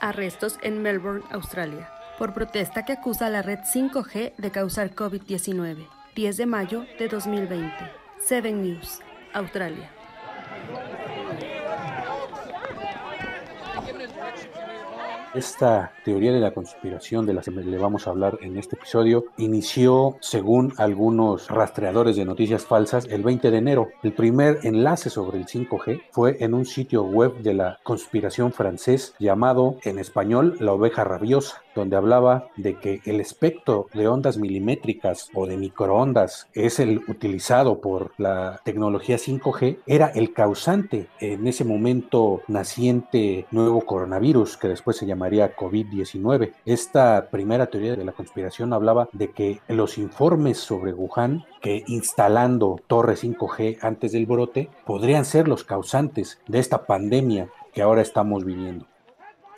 Arrestos en Melbourne, Australia, por protesta que acusa a la red 5G de causar COVID-19. 10 de mayo de 2020. 7 News, Australia. Esta teoría de la conspiración de la que le vamos a hablar en este episodio inició, según algunos rastreadores de noticias falsas, el 20 de enero. El primer enlace sobre el 5G fue en un sitio web de la conspiración francés llamado en español La Oveja Rabiosa, donde hablaba de que el espectro de ondas milimétricas o de microondas es el utilizado por la tecnología 5G, era el causante en ese momento naciente nuevo coronavirus que después se llamaría COVID-19. Esta primera teoría de la conspiración hablaba de que los informes sobre Wuhan, que instalando torres 5G antes del brote, podrían ser los causantes de esta pandemia que ahora estamos viviendo.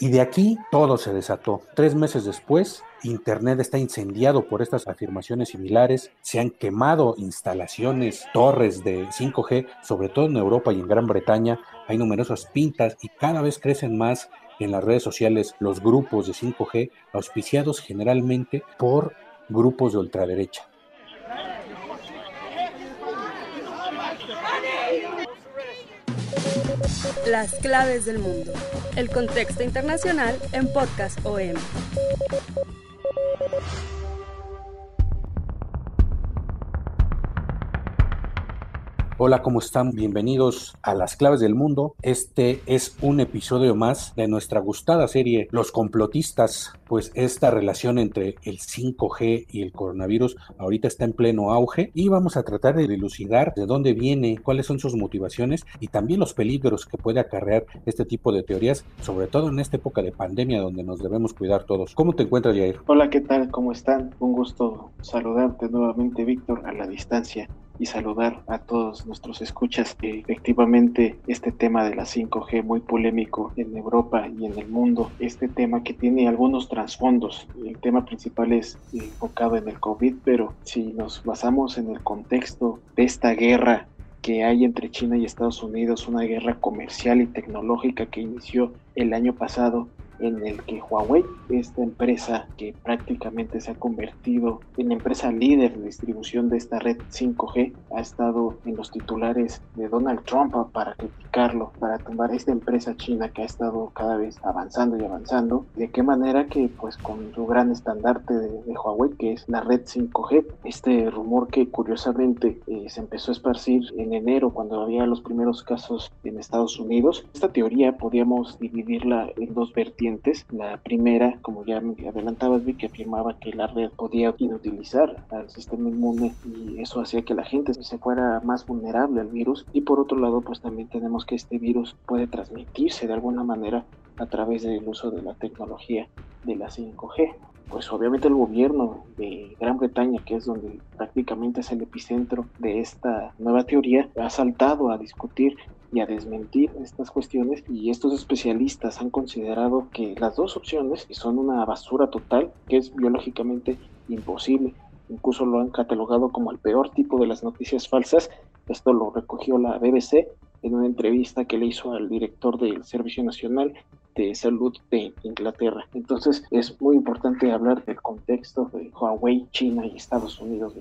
Y de aquí todo se desató. Tres meses después, Internet está incendiado por estas afirmaciones similares. Se han quemado instalaciones, torres de 5G, sobre todo en Europa y en Gran Bretaña. Hay numerosas pintas y cada vez crecen más en las redes sociales los grupos de 5G, auspiciados generalmente por grupos de ultraderecha. Las claves del mundo. El contexto internacional en Podcast OM. Hola, ¿cómo están? Bienvenidos a Las Claves del Mundo. Este es un episodio más de nuestra gustada serie Los complotistas, pues esta relación entre el 5G y el coronavirus ahorita está en pleno auge y vamos a tratar de dilucidar de dónde viene, cuáles son sus motivaciones y también los peligros que puede acarrear este tipo de teorías, sobre todo en esta época de pandemia donde nos debemos cuidar todos. ¿Cómo te encuentras, Jair? Hola, ¿qué tal? ¿Cómo están? Un gusto saludarte nuevamente, Víctor, a la distancia y saludar a todos nuestros escuchas. efectivamente, este tema de la 5G muy polémico en Europa y en el mundo, este tema que tiene algunos trasfondos. El tema principal es enfocado en el COVID, pero si nos basamos en el contexto de esta guerra que hay entre China y Estados Unidos, una guerra comercial y tecnológica que inició el año pasado en el que Huawei, esta empresa que prácticamente se ha convertido en empresa líder de distribución de esta red 5G, ha estado en los titulares de Donald Trump para criticarlo, para tumbar esta empresa china que ha estado cada vez avanzando y avanzando. De qué manera que pues con su gran estandarte de, Huawei, que es la red 5G, este rumor que curiosamente eh, se empezó a esparcir en enero cuando había los primeros casos en Estados Unidos, esta teoría podíamos dividirla en dos vertientes la primera, como ya me adelantabas, vi que afirmaba que la red podía inutilizar al sistema inmune y eso hacía que la gente se fuera más vulnerable al virus. Y por otro lado, pues también tenemos que este virus puede transmitirse de alguna manera a través del uso de la tecnología de la 5G pues obviamente el gobierno de Gran Bretaña, que es donde prácticamente es el epicentro de esta nueva teoría, ha saltado a discutir y a desmentir estas cuestiones y estos especialistas han considerado que las dos opciones son una basura total que es biológicamente imposible incluso lo han catalogado como el peor tipo de las noticias falsas esto lo recogió la BBC en una entrevista que le hizo al director del Servicio Nacional de Salud de Inglaterra. Entonces es muy importante hablar del contexto de Huawei, China y Estados Unidos.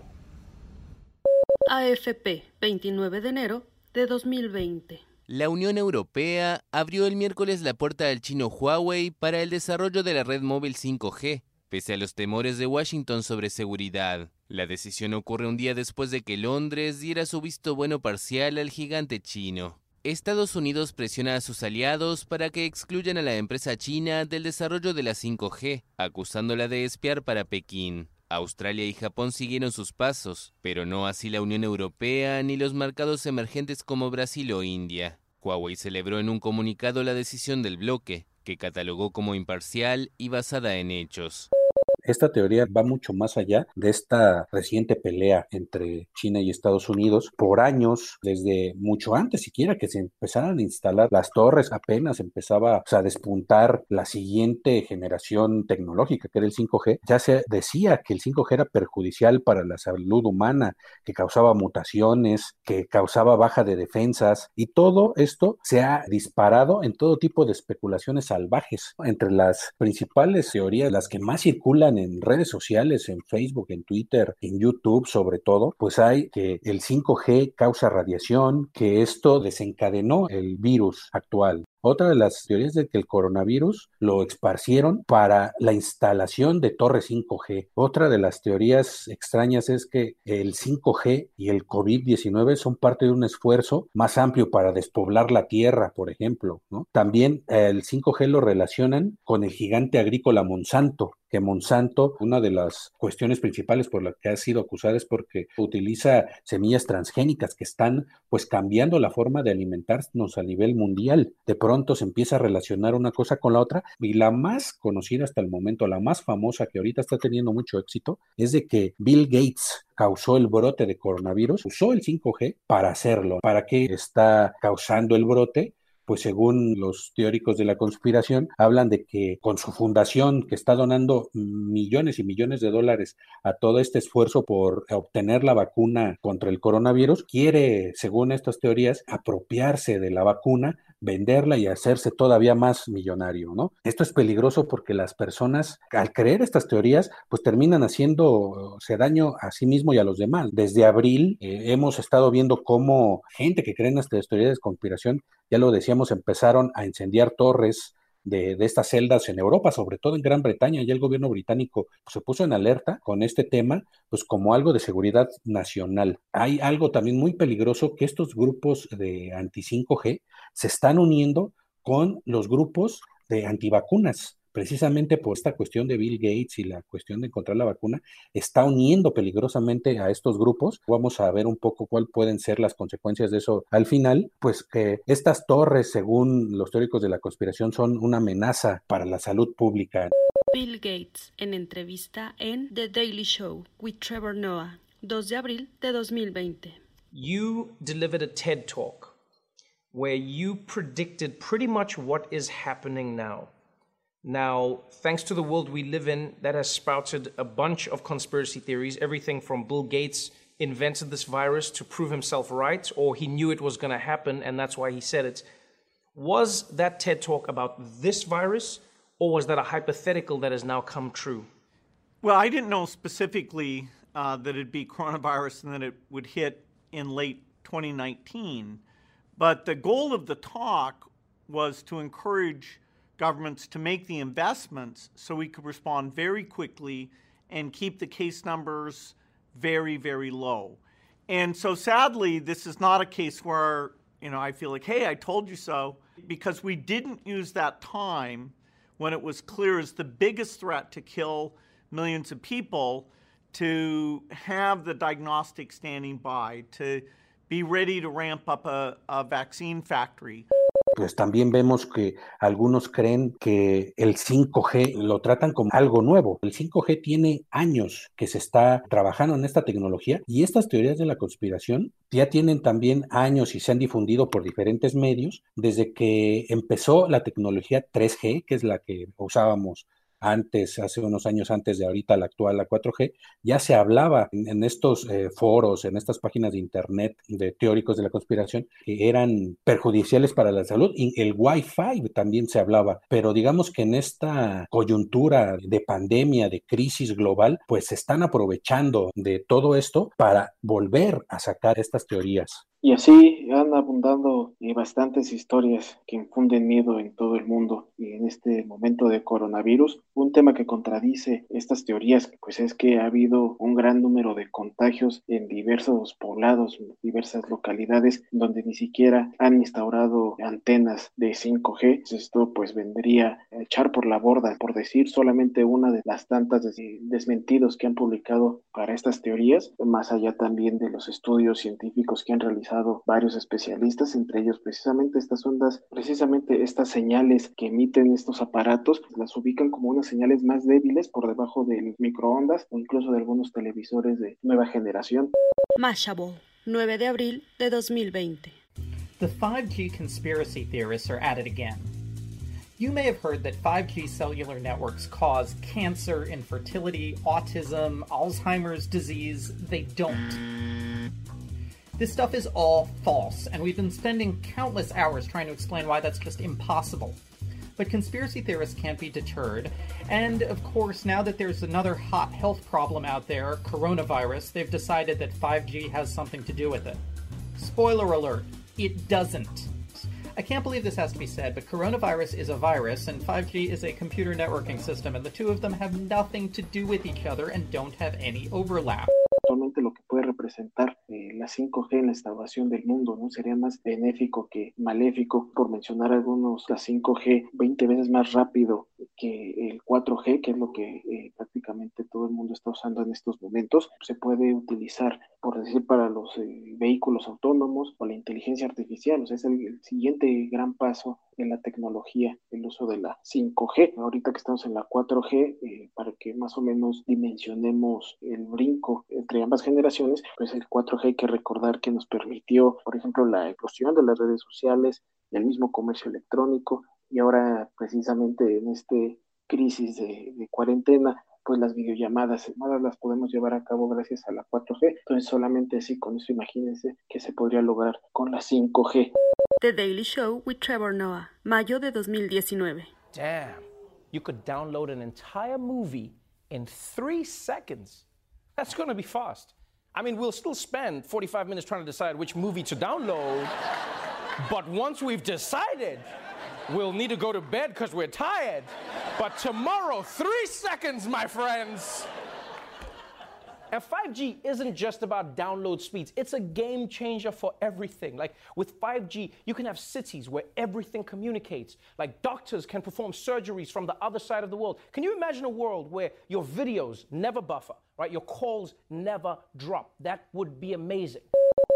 AFP, 29 de enero de 2020. La Unión Europea abrió el miércoles la puerta al chino Huawei para el desarrollo de la red móvil 5G, pese a los temores de Washington sobre seguridad. La decisión ocurre un día después de que Londres diera su visto bueno parcial al gigante chino. Estados Unidos presiona a sus aliados para que excluyan a la empresa china del desarrollo de la 5G, acusándola de espiar para Pekín. Australia y Japón siguieron sus pasos, pero no así la Unión Europea ni los mercados emergentes como Brasil o India. Huawei celebró en un comunicado la decisión del bloque, que catalogó como imparcial y basada en hechos. Esta teoría va mucho más allá de esta reciente pelea entre China y Estados Unidos por años, desde mucho antes siquiera que se empezaran a instalar las torres, apenas empezaba a despuntar la siguiente generación tecnológica, que era el 5G. Ya se decía que el 5G era perjudicial para la salud humana, que causaba mutaciones, que causaba baja de defensas, y todo esto se ha disparado en todo tipo de especulaciones salvajes. Entre las principales teorías, las que más circulan en redes sociales, en Facebook, en Twitter, en YouTube sobre todo, pues hay que el 5G causa radiación, que esto desencadenó el virus actual. Otra de las teorías de que el coronavirus lo esparcieron para la instalación de torres 5G. Otra de las teorías extrañas es que el 5G y el COVID-19 son parte de un esfuerzo más amplio para despoblar la tierra, por ejemplo. También el 5G lo relacionan con el gigante agrícola Monsanto, que Monsanto, una de las cuestiones principales por las que ha sido acusada es porque utiliza semillas transgénicas que están pues cambiando la forma de alimentarnos a nivel mundial. De pronto se empieza a relacionar una cosa con la otra y la más conocida hasta el momento, la más famosa que ahorita está teniendo mucho éxito, es de que Bill Gates causó el brote de coronavirus, usó el 5G para hacerlo. ¿Para qué está causando el brote? pues según los teóricos de la conspiración, hablan de que con su fundación, que está donando millones y millones de dólares a todo este esfuerzo por obtener la vacuna contra el coronavirus, quiere, según estas teorías, apropiarse de la vacuna venderla y hacerse todavía más millonario, ¿no? Esto es peligroso porque las personas, al creer estas teorías, pues terminan haciéndose daño a sí mismo y a los demás. Desde abril eh, hemos estado viendo cómo gente que cree en estas teorías de conspiración, ya lo decíamos, empezaron a incendiar torres, de, estas celdas en Europa, sobre todo en Gran Bretaña, y el gobierno británico se puso en alerta con este tema, pues como algo de seguridad nacional. Hay algo también muy peligroso que estos grupos de anti-5G se están uniendo con los grupos de antivacunas precisamente por esta cuestión de Bill Gates y la cuestión de encontrar la vacuna, está uniendo peligrosamente a estos grupos. Vamos a ver un poco cuáles pueden ser las consecuencias de eso al final, pues que estas torres, según los teóricos de la conspiración, son una amenaza para la salud pública. Bill Gates en entrevista en The Daily Show with Trevor Noah, 2 de abril de 2020. You delivered a TED Talk where you predicted pretty much what is happening now. Now, thanks to the world we live in, that has sprouted a bunch of conspiracy theories, everything from Bill Gates invented this virus to prove himself right, or he knew it was going to happen and that's why he said it. Was that TED talk about this virus, or was that a hypothetical that has now come true? Well, I didn't know specifically uh, that it'd be coronavirus and that it would hit in late 2019. But the goal of the talk was to encourage governments to make the investments so we could respond very quickly and keep the case numbers very, very low. And so sadly, this is not a case where, you know, I feel like, hey, I told you so, because we didn't use that time when it was clear as the biggest threat to kill millions of people to have the diagnostic standing by, to be ready to ramp up a, a vaccine factory. Pues también vemos que algunos creen que el 5G lo tratan como algo nuevo. El 5G tiene años que se está trabajando en esta tecnología y estas teorías de la conspiración ya tienen también años y se han difundido por diferentes medios desde que empezó la tecnología 3G, que es la que usábamos antes, hace unos años antes de ahorita la actual, la 4G, ya se hablaba en, estos eh, foros, en estas páginas de internet de teóricos de la conspiración, que eran perjudiciales para la salud. El Wi-Fi también se hablaba, pero digamos que en esta coyuntura de pandemia, de crisis global, pues se están aprovechando de todo esto para volver a sacar estas teorías. Y así han abundado eh, bastantes historias que infunden miedo en todo el mundo y en este momento de coronavirus. Un tema que contradice estas teorías, pues es que ha habido un gran número de contagios en diversos poblados, diversas localidades donde ni siquiera han instaurado antenas de 5G. Esto pues vendría a echar por la borda, por decir solamente una de las tantas desmentidos que han publicado para estas teorías, más allá también de los estudios científicos que han realizado varios especialistas, entre ellos precisamente estas ondas, precisamente estas señales que emiten estos aparatos, las ubican como unas señales más débiles por debajo del microondas o incluso de algunos televisores de nueva generación. Mashable, 9 de abril de 2020. The 5G conspiracy theorists are at it again. You may have heard that 5G cellular networks cause cancer, infertility, autism, Alzheimer's disease. They don't. This stuff is all false, and we've been spending countless hours trying to explain why that's just impossible. But conspiracy theorists can't be deterred, and of course, now that there's another hot health problem out there, coronavirus, they've decided that 5G has something to do with it. Spoiler alert, it doesn't. I can't believe this has to be said, but coronavirus is a virus and 5G is a computer networking system, and the two of them have nothing to do with each other and don't have any overlap. Lo que puede representar eh, la 5G en la instauración del mundo, ¿no? Sería más benéfico que maléfico, por mencionar algunos, la 5G 20 veces más rápido que el 4G, que es lo que eh, prácticamente todo el mundo está usando en estos momentos. Se puede utilizar, por decir, para los eh, vehículos autónomos o la inteligencia artificial, o sea, es el siguiente gran paso en la tecnología, el uso de la 5G. Ahorita que estamos en la 4G, eh, para que más o menos dimensionemos el brinco entre ambas generaciones, pues el 4G hay que recordar que nos permitió, por ejemplo, la explosión de las redes sociales, el mismo comercio electrónico y ahora precisamente en este crisis de, de cuarentena, pues las videollamadas, las podemos llevar a cabo gracias a la 4G. Entonces solamente así con eso imagínense que se podría lograr con la 5G. The Daily Show with Trevor Noah, mayo de 2019. Damn, you could download an entire movie in three seconds. That's going to be fast. I mean, we'll still spend 45 minutes trying to decide which movie to download, but once we've decided, we'll need to go to bed because we're tired. But tomorrow, three seconds, my friends. And 5G isn't just about download speeds, it's a game changer for everything. Like with 5G, you can have cities where everything communicates. Like doctors can perform surgeries from the other side of the world. Can you imagine a world where your videos never buffer, right? Your calls never drop? That would be amazing.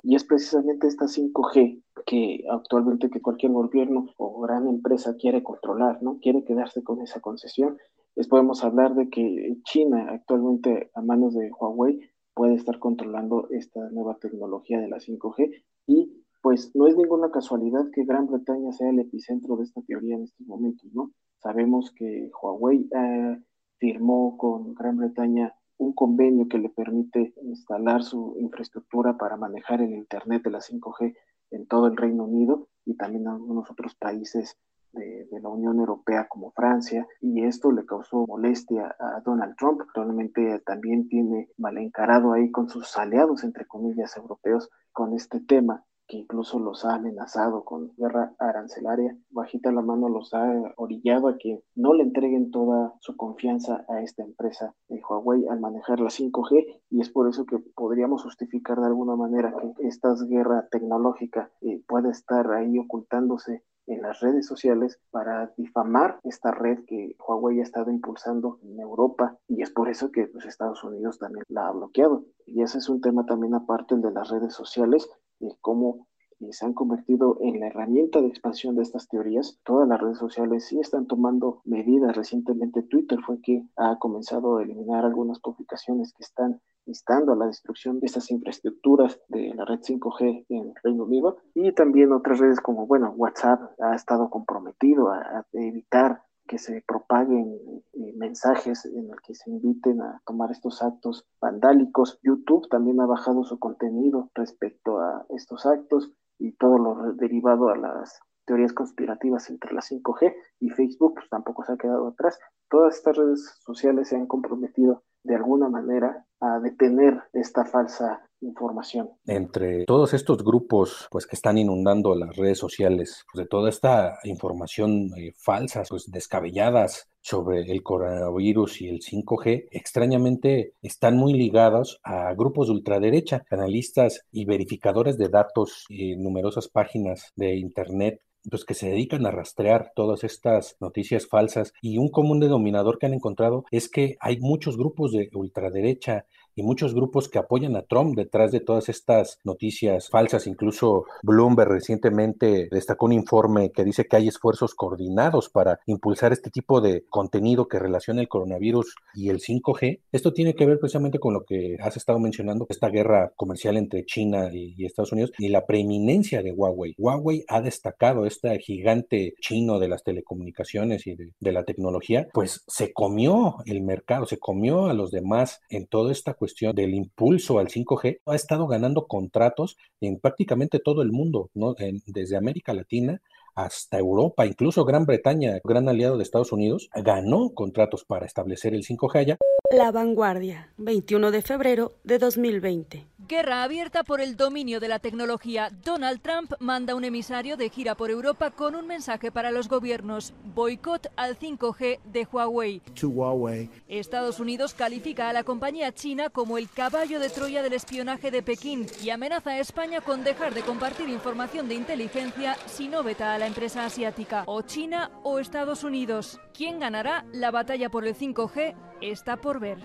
Y es precisamente esta 5G que actualmente que cualquier gobierno o gran empresa quiere controlar, ¿no? Quiere quedarse con esa concesión. Les podemos hablar de que China actualmente a manos de Huawei puede estar controlando esta nueva tecnología de la 5G y pues no es ninguna casualidad que Gran Bretaña sea el epicentro de esta teoría en estos momentos, ¿no? Sabemos que Huawei eh, firmó con Gran Bretaña un convenio que le permite instalar su infraestructura para manejar el Internet de la 5G en todo el Reino Unido y también en algunos otros países de, de, la Unión Europea como Francia y esto le causó molestia a Donald Trump. Probablemente también tiene mal encarado ahí con sus aliados, entre comillas, europeos con este tema que incluso los ha amenazado con guerra arancelaria, bajita la mano los ha orillado a que no le entreguen toda su confianza a esta empresa de Huawei al manejar la 5G y es por eso que podríamos justificar de alguna manera que esta guerra tecnológica eh, puede estar ahí ocultándose en las redes sociales para difamar esta red que Huawei ha estado impulsando en Europa y es por eso que pues, Estados Unidos también la ha bloqueado. Y ese es un tema también aparte el de las redes sociales y cómo se han convertido en la herramienta de expansión de estas teorías. Todas las redes sociales sí están tomando medidas. Recientemente Twitter fue que ha comenzado a eliminar algunas publicaciones que están instando a la destrucción de estas infraestructuras de la red 5G en Reino Unido y también otras redes como, bueno, WhatsApp ha estado comprometido a, a evitar que se propaguen eh, mensajes en el que se inviten a tomar estos actos vandálicos. YouTube también ha bajado su contenido respecto a estos actos y todo lo derivado a las teorías conspirativas entre la 5G y Facebook pues, tampoco se ha quedado atrás. Todas estas redes sociales se han comprometido de alguna manera a detener esta falsa información. Entre todos estos grupos pues que están inundando las redes sociales pues, de toda esta información eh, falsa, pues descabelladas sobre el coronavirus y el 5G, extrañamente están muy ligados a grupos de ultraderecha, analistas y verificadores de datos en numerosas páginas de internet pues que se dedican a rastrear todas estas noticias falsas y un común denominador que han encontrado es que hay muchos grupos de ultraderecha y muchos grupos que apoyan a Trump detrás de todas estas noticias falsas. Incluso Bloomberg recientemente destacó un informe que dice que hay esfuerzos coordinados para impulsar este tipo de contenido que relaciona el coronavirus y el 5G. Esto tiene que ver precisamente con lo que has estado mencionando, esta guerra comercial entre China y, Estados Unidos y la preeminencia de Huawei. Huawei ha destacado este gigante chino de las telecomunicaciones y de, de la tecnología, pues se comió el mercado, se comió a los demás en toda esta cuestión del impulso al 5G, ha estado ganando contratos en prácticamente todo el mundo, ¿no? desde América Latina hasta Europa, incluso Gran Bretaña, gran aliado de Estados Unidos, ganó contratos para establecer el 5G allá. La vanguardia, 21 de febrero de 2020. Guerra abierta por el dominio de la tecnología. Donald Trump manda un emisario de gira por Europa con un mensaje para los gobiernos. Boicot al 5G de Huawei. Huawei. Estados Unidos califica a la compañía china como el caballo de Troya del espionaje de Pekín y amenaza a España con dejar de compartir información de inteligencia si no veta a la empresa asiática. O China o Estados Unidos. ¿Quién ganará la batalla por el 5G? Está por ver.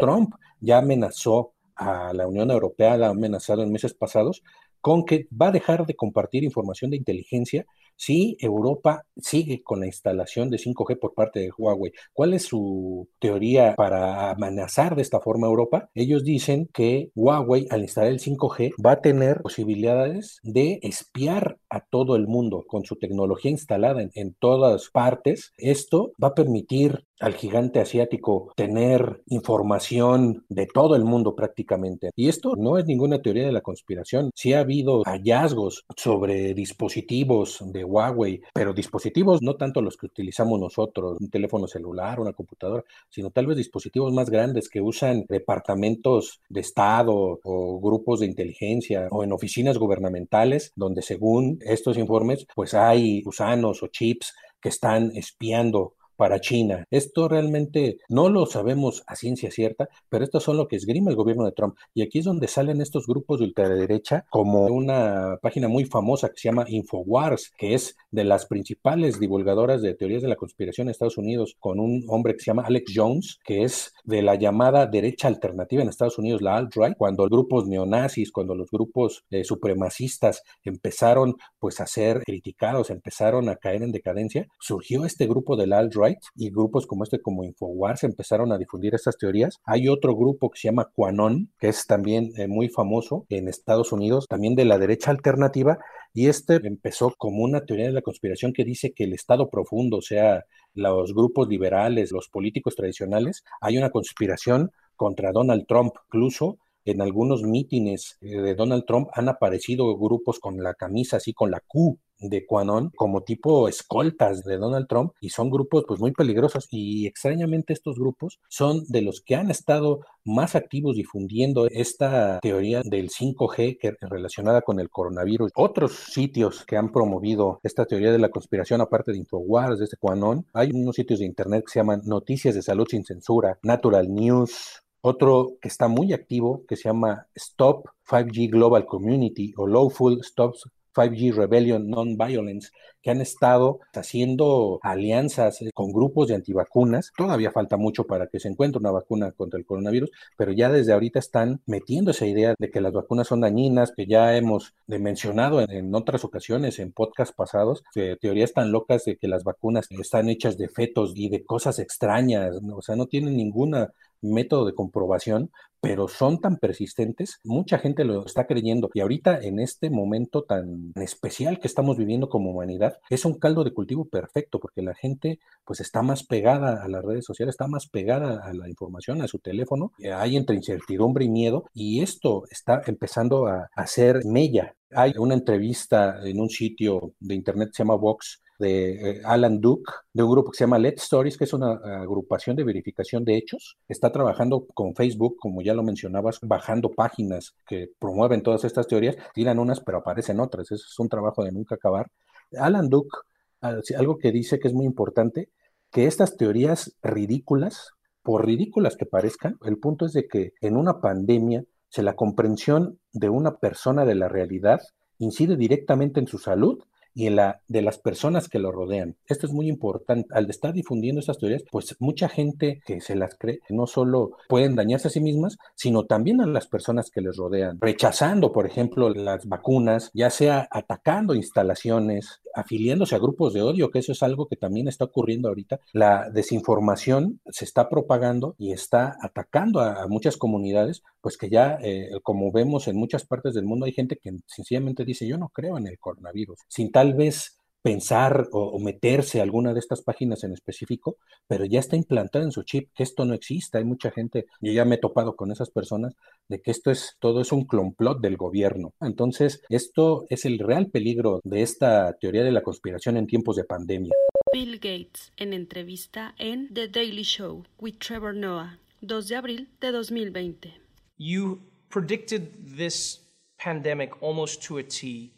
Trump ya amenazó a la Unión Europea, la ha amenazado en meses pasados, con que va a dejar de compartir información de inteligencia si Europa sigue con la instalación de 5G por parte de Huawei. ¿Cuál es su teoría para amenazar de esta forma a Europa? Ellos dicen que Huawei al instalar el 5G va a tener posibilidades de espiar a todo el mundo con su tecnología instalada en, en todas partes. Esto va a permitir al gigante asiático tener información de todo el mundo prácticamente. Y esto no es ninguna teoría de la conspiración. Sí ha habido hallazgos sobre dispositivos de Huawei, pero dispositivos no tanto los que utilizamos nosotros, un teléfono celular, una computadora, sino tal vez dispositivos más grandes que usan departamentos de Estado o grupos de inteligencia o en oficinas gubernamentales donde según estos informes pues hay gusanos o chips que están espiando para China. Esto realmente no lo sabemos a ciencia cierta, pero esto son lo que esgrima el gobierno de Trump. Y aquí es donde salen estos grupos de ultraderecha, como una página muy famosa que se llama Infowars, que es de las principales divulgadoras de teorías de la conspiración en Estados Unidos, con un hombre que se llama Alex Jones, que es de la llamada derecha alternativa en Estados Unidos, la alt-right, cuando los grupos neonazis, cuando los grupos eh, supremacistas empezaron pues a ser criticados, empezaron a caer en decadencia, surgió este grupo del alt-right y grupos como este, como Infowars, empezaron a difundir estas teorías. Hay otro grupo que se llama QAnon, que es también eh, muy famoso en Estados Unidos, también de la derecha alternativa, y este empezó como una teoría de la conspiración que dice que el Estado profundo, o sea, los grupos liberales, los políticos tradicionales, hay una conspiración contra Donald Trump, incluso en algunos mítines eh, de Donald Trump han aparecido grupos con la camisa así con la Q de Quanon como tipo escoltas de Donald Trump y son grupos pues muy peligrosos y extrañamente estos grupos son de los que han estado más activos difundiendo esta teoría del 5G que relacionada con el coronavirus. Otros sitios que han promovido esta teoría de la conspiración aparte de Infowars, de este Quanon, hay unos sitios de internet que se llaman Noticias de Salud sin Censura, Natural News, otro que está muy activo que se llama Stop 5G Global Community o Lawful Stops 5G Rebellion Non-Violence, que han estado haciendo alianzas con grupos de antivacunas. Todavía falta mucho para que se encuentre una vacuna contra el coronavirus, pero ya desde ahorita están metiendo esa idea de que las vacunas son dañinas, que ya hemos mencionado en, otras ocasiones, en podcasts pasados, teorías tan locas de que las vacunas están hechas de fetos y de cosas extrañas, o sea, no tienen ninguna método de comprobación, pero son tan persistentes, mucha gente lo está creyendo y ahorita en este momento tan especial que estamos viviendo como humanidad, es un caldo de cultivo perfecto porque la gente pues está más pegada a las redes sociales, está más pegada a la información, a su teléfono, hay entre incertidumbre y miedo y esto está empezando a hacer mella. Hay una entrevista en un sitio de internet que se llama Vox de eh, Alan Duke, de un grupo que se llama Let Stories, que es una agrupación de verificación de hechos. Está trabajando con Facebook, como ya lo mencionabas, bajando páginas que promueven todas estas teorías. Tiran unas, pero aparecen otras. Eso es un trabajo de nunca acabar. Alan Duke, algo que dice que es muy importante, que estas teorías ridículas, por ridículas que parezcan, el punto es de que en una pandemia, si la comprensión de una persona de la realidad incide directamente en su salud y la de las personas que lo rodean. Esto es muy importante. Al estar difundiendo estas teorías, pues mucha gente que se las cree no solo pueden dañarse a sí mismas, sino también a las personas que les rodean, rechazando, por ejemplo, las vacunas, ya sea atacando instalaciones, afiliándose a grupos de odio, que eso es algo que también está ocurriendo ahorita. La desinformación se está propagando y está atacando a, muchas comunidades, pues que ya, eh, como vemos en muchas partes del mundo, hay gente que sencillamente dice, yo no creo en el coronavirus, sin tal vez pensar o, meterse a alguna de estas páginas en específico, pero ya está implantada en su chip que esto no existe. Hay mucha gente, yo ya me he topado con esas personas, de que esto es, todo es un complot del gobierno. Entonces, esto es el real peligro de esta teoría de la conspiración en tiempos de pandemia. Bill Gates, en entrevista en The Daily Show with Trevor Noah, 2 de abril de 2020. You predicted this pandemic almost to a T,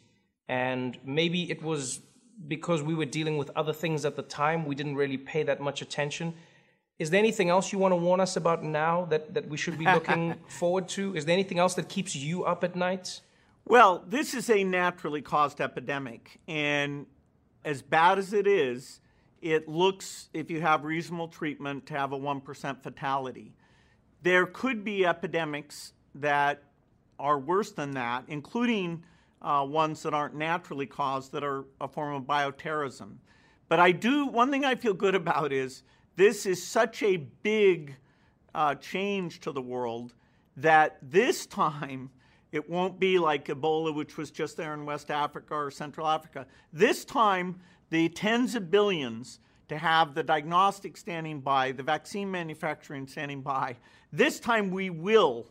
and maybe it was because we were dealing with other things at the time, we didn't really pay that much attention. Is there anything else you want to warn us about now that, that we should be looking forward to? Is there anything else that keeps you up at night? Well, this is a naturally caused epidemic. And as bad as it is, it looks, if you have reasonable treatment, to have a 1% fatality. There could be epidemics that are worse than that, including uh, ones that aren't naturally caused that are a form of bioterrorism. But I do, one thing I feel good about is this is such a big uh, change to the world that this time it won't be like Ebola, which was just there in West Africa or Central Africa. This time, the tens of billions to have the diagnostic standing by, the vaccine manufacturing standing by. This time, we will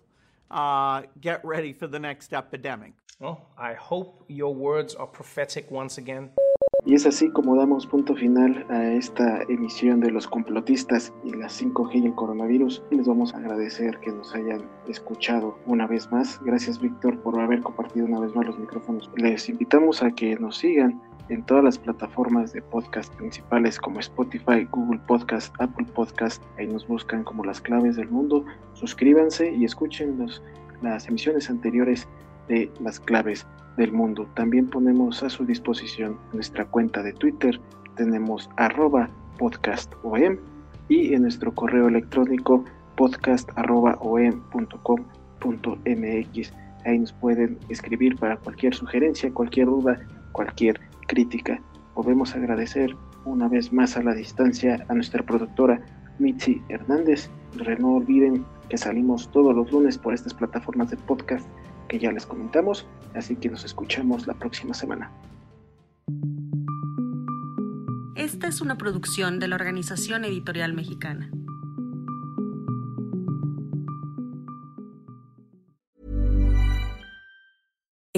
uh, get ready for the next epidemic. Well, I hope your words are prophetic once again. Y es así como damos punto final a esta emisión de los complotistas y la 5G y el coronavirus. Les vamos a agradecer que nos hayan escuchado una vez más. Gracias Víctor por haber compartido una vez más los micrófonos. Les invitamos a que nos sigan en todas las plataformas de podcast principales como Spotify, Google Podcast, Apple Podcast. Ahí nos buscan como las claves del mundo. Suscríbanse y escuchen los, las emisiones anteriores de las claves del mundo. También ponemos a su disposición nuestra cuenta de Twitter, tenemos arroba podcastom y en nuestro correo electrónico podcast.om.com.mx. Ahí nos pueden escribir para cualquier sugerencia, cualquier duda, cualquier crítica. Podemos agradecer una vez más a la distancia a nuestra productora Mitzi Hernández. No olviden que salimos todos los lunes por estas plataformas de podcast que ya les comentamos, así que nos escuchamos la próxima semana. Esta es una producción de la Organización Editorial Mexicana.